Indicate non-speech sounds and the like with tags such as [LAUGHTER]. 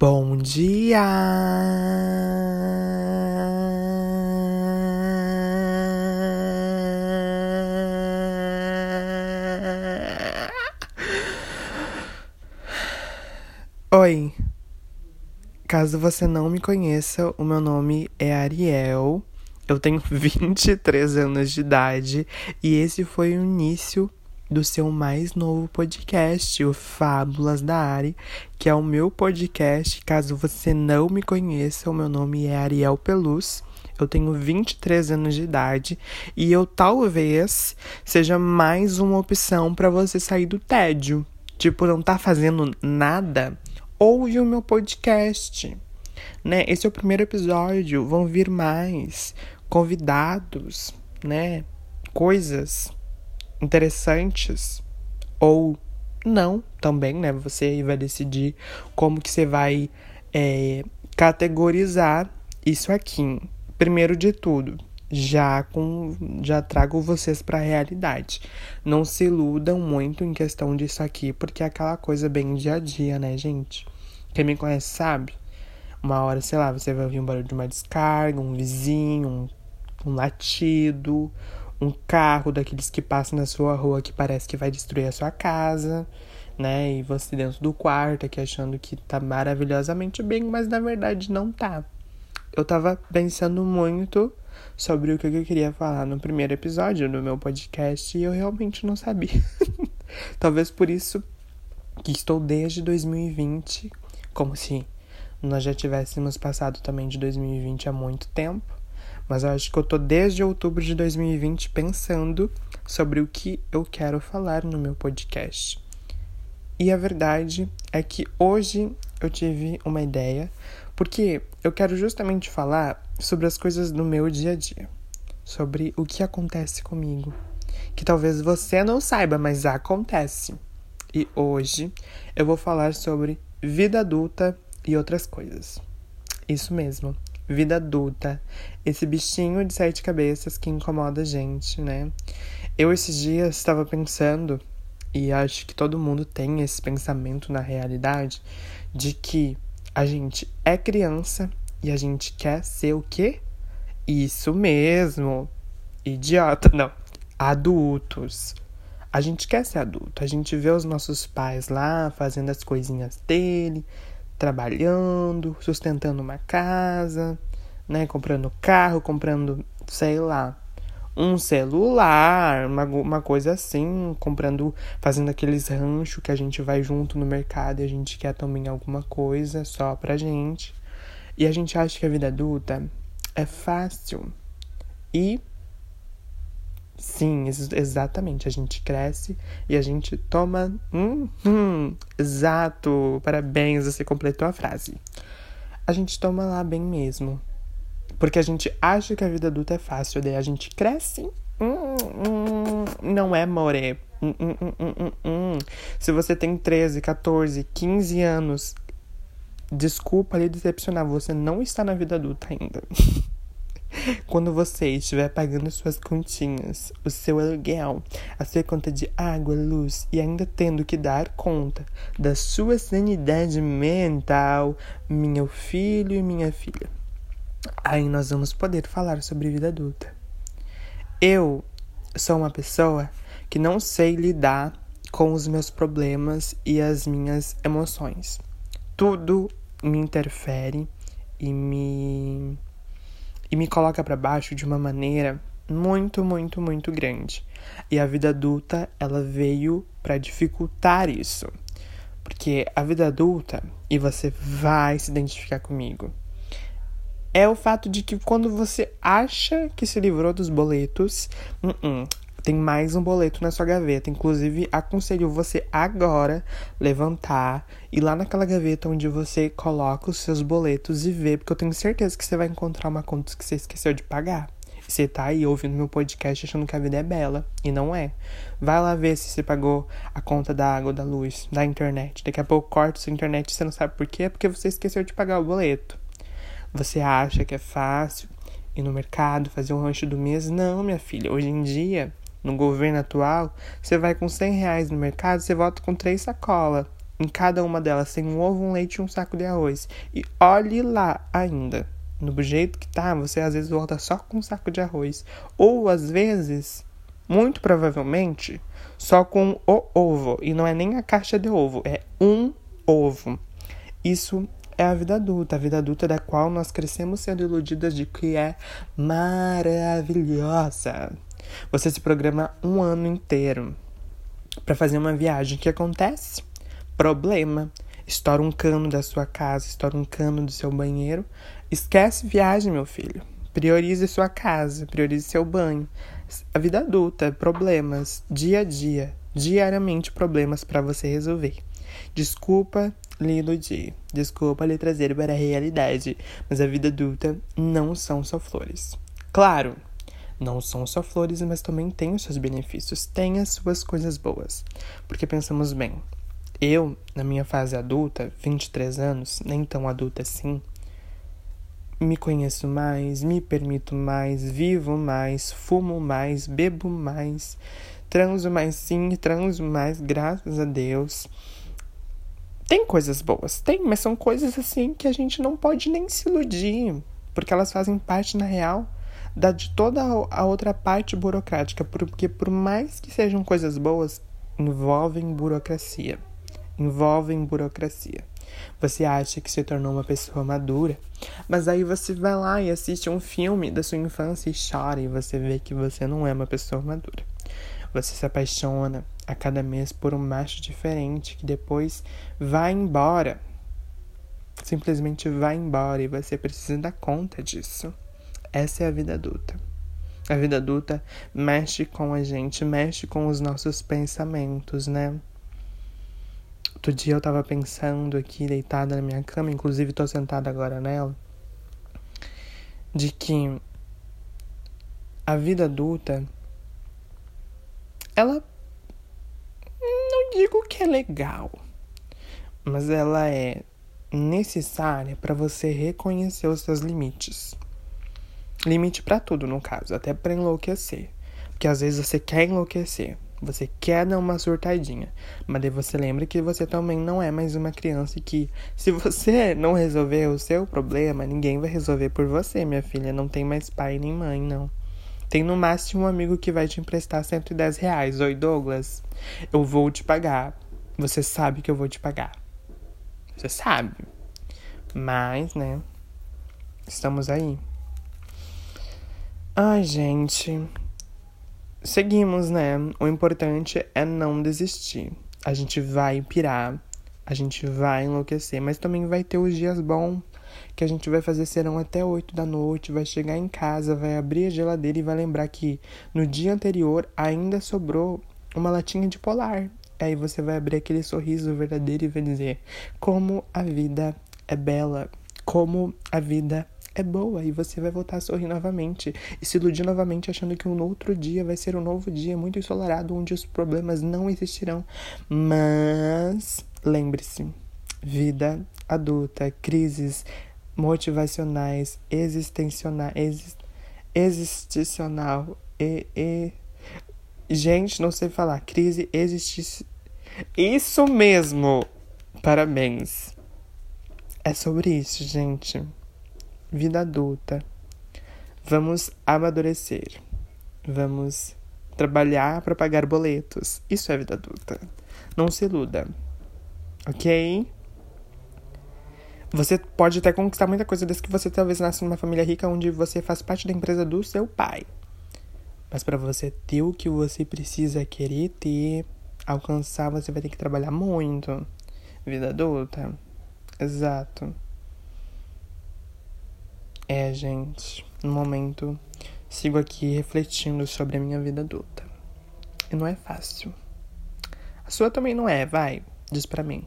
Bom dia! Oi! Caso você não me conheça, o meu nome é Ariel, eu tenho [LAUGHS] 23 anos de idade e esse foi o início do seu mais novo podcast, o Fábulas da Ari, que é o meu podcast. Caso você não me conheça, o meu nome é Ariel Peluz. Eu tenho 23 anos de idade e eu talvez seja mais uma opção para você sair do tédio. Tipo, não tá fazendo nada? Ouve o meu podcast. Né? Esse é o primeiro episódio, vão vir mais convidados, né? Coisas interessantes ou não também, né? Você vai decidir como que você vai é, categorizar isso aqui. Primeiro de tudo, já com já trago vocês para a realidade. Não se iludam muito em questão disso aqui, porque é aquela coisa bem dia a dia, né, gente? Quem me conhece sabe. Uma hora, sei lá, você vai ouvir um barulho de uma descarga, um vizinho, um, um latido, um carro daqueles que passam na sua rua que parece que vai destruir a sua casa, né? E você dentro do quarto aqui achando que tá maravilhosamente bem, mas na verdade não tá. Eu tava pensando muito sobre o que eu queria falar no primeiro episódio do meu podcast e eu realmente não sabia. [LAUGHS] Talvez por isso que estou desde 2020, como se nós já tivéssemos passado também de 2020 há muito tempo. Mas eu acho que eu tô desde outubro de 2020 pensando sobre o que eu quero falar no meu podcast. E a verdade é que hoje eu tive uma ideia, porque eu quero justamente falar sobre as coisas do meu dia a dia, sobre o que acontece comigo, que talvez você não saiba, mas acontece. E hoje eu vou falar sobre vida adulta e outras coisas. Isso mesmo, vida adulta, esse bichinho de sete cabeças que incomoda a gente, né? Eu esses dias estava pensando, e acho que todo mundo tem esse pensamento na realidade, de que a gente é criança e a gente quer ser o quê? Isso mesmo. Idiota, não. Adultos. A gente quer ser adulto. A gente vê os nossos pais lá fazendo as coisinhas dele, trabalhando, sustentando uma casa, né? Comprando carro, comprando, sei lá, um celular, uma, uma coisa assim, comprando, fazendo aqueles ranchos que a gente vai junto no mercado e a gente quer também alguma coisa só pra gente. E a gente acha que a vida adulta é fácil. E Sim, exatamente. A gente cresce e a gente toma. Hum, hum, exato! Parabéns, você completou a frase. A gente toma lá bem mesmo. Porque a gente acha que a vida adulta é fácil, daí a gente cresce. Hum, hum, não é, more. Hum, hum, Se você tem 13, 14, 15 anos, desculpa lhe decepcionar, você não está na vida adulta ainda. [LAUGHS] Quando você estiver pagando suas continhas, o seu aluguel, a sua conta de água, luz e ainda tendo que dar conta da sua sanidade mental, meu filho e minha filha, aí nós vamos poder falar sobre vida adulta. Eu sou uma pessoa que não sei lidar com os meus problemas e as minhas emoções. Tudo me interfere e me e me coloca para baixo de uma maneira muito, muito, muito grande. E a vida adulta, ela veio para dificultar isso. Porque a vida adulta, e você vai se identificar comigo, é o fato de que quando você acha que se livrou dos boletos, uh -uh, tem mais um boleto na sua gaveta. Inclusive, aconselho você agora levantar e lá naquela gaveta onde você coloca os seus boletos e ver, porque eu tenho certeza que você vai encontrar uma conta que você esqueceu de pagar. Você tá aí ouvindo meu podcast achando que a vida é bela. E não é. Vai lá ver se você pagou a conta da água, da luz, da internet. Daqui a pouco corta sua internet e você não sabe por quê? Porque você esqueceu de pagar o boleto. Você acha que é fácil ir no mercado, fazer um rancho do mês? Não, minha filha. Hoje em dia, no governo atual, você vai com 100 reais no mercado, você volta com três sacolas. Em cada uma delas tem um ovo, um leite e um saco de arroz. E olhe lá ainda. No jeito que tá, você às vezes volta só com um saco de arroz. Ou às vezes, muito provavelmente, só com o ovo. E não é nem a caixa de ovo, é um ovo. Isso é a vida adulta, a vida adulta da qual nós crescemos sendo iludidas de que é maravilhosa. Você se programa um ano inteiro para fazer uma viagem. O que acontece? Problema. Estoura um cano da sua casa, estoura um cano do seu banheiro. Esquece viagem, meu filho. Priorize sua casa, priorize seu banho. A vida adulta, problemas, dia a dia, diariamente problemas para você resolver. Desculpa lhe iludir, desculpa lhe trazer para a realidade, mas a vida adulta não são só flores. Claro, não são só flores, mas também tem os seus benefícios, tem as suas coisas boas. Porque pensamos bem, eu, na minha fase adulta, 23 anos, nem tão adulta assim, me conheço mais, me permito mais, vivo mais, fumo mais, bebo mais, transo mais sim, transo mais, graças a Deus. Tem coisas boas, tem, mas são coisas assim que a gente não pode nem se iludir, porque elas fazem parte, na real, da de toda a outra parte burocrática, porque por mais que sejam coisas boas, envolvem burocracia. Envolvem burocracia. Você acha que se tornou uma pessoa madura, mas aí você vai lá e assiste um filme da sua infância e chora e você vê que você não é uma pessoa madura. Você se apaixona a cada mês por um macho diferente que depois vai embora. Simplesmente vai embora e você precisa dar conta disso. Essa é a vida adulta. A vida adulta mexe com a gente, mexe com os nossos pensamentos, né? Outro dia eu tava pensando aqui, deitada na minha cama, inclusive tô sentada agora nela, de que a vida adulta, ela não digo que é legal, mas ela é necessária para você reconhecer os seus limites. Limite para tudo, no caso, até para enlouquecer. Porque às vezes você quer enlouquecer, você quer dar uma surtadinha, mas daí você lembra que você também não é mais uma criança e que se você [LAUGHS] não resolver o seu problema, ninguém vai resolver por você, minha filha. Não tem mais pai nem mãe, não. Tem no máximo um amigo que vai te emprestar 110 reais. Oi, Douglas, eu vou te pagar. Você sabe que eu vou te pagar. Você sabe. Mas, né? Estamos aí. Ai, gente seguimos, né? O importante é não desistir. A gente vai pirar, a gente vai enlouquecer, mas também vai ter os dias bons que a gente vai fazer serão até 8 da noite, vai chegar em casa, vai abrir a geladeira e vai lembrar que no dia anterior ainda sobrou uma latinha de polar. Aí você vai abrir aquele sorriso verdadeiro e vai dizer: Como a vida é bela, como a vida é é boa e você vai voltar a sorrir novamente e se iludir novamente achando que um outro dia vai ser um novo dia muito ensolarado onde os problemas não existirão. Mas lembre-se, vida adulta, crises motivacionais, existenciais, exist, existencial e, e gente, não sei falar, crise existe isso mesmo. Parabéns. É sobre isso, gente vida adulta. Vamos amadurecer. Vamos trabalhar para pagar boletos. Isso é vida adulta. Não se iluda. Ok? Você pode até conquistar muita coisa desde que você talvez nasça numa família rica onde você faz parte da empresa do seu pai. Mas para você ter o que você precisa querer ter, alcançar, você vai ter que trabalhar muito. Vida adulta. Exato. É, gente, no momento sigo aqui refletindo sobre a minha vida adulta. E não é fácil. A sua também não é, vai, diz pra mim.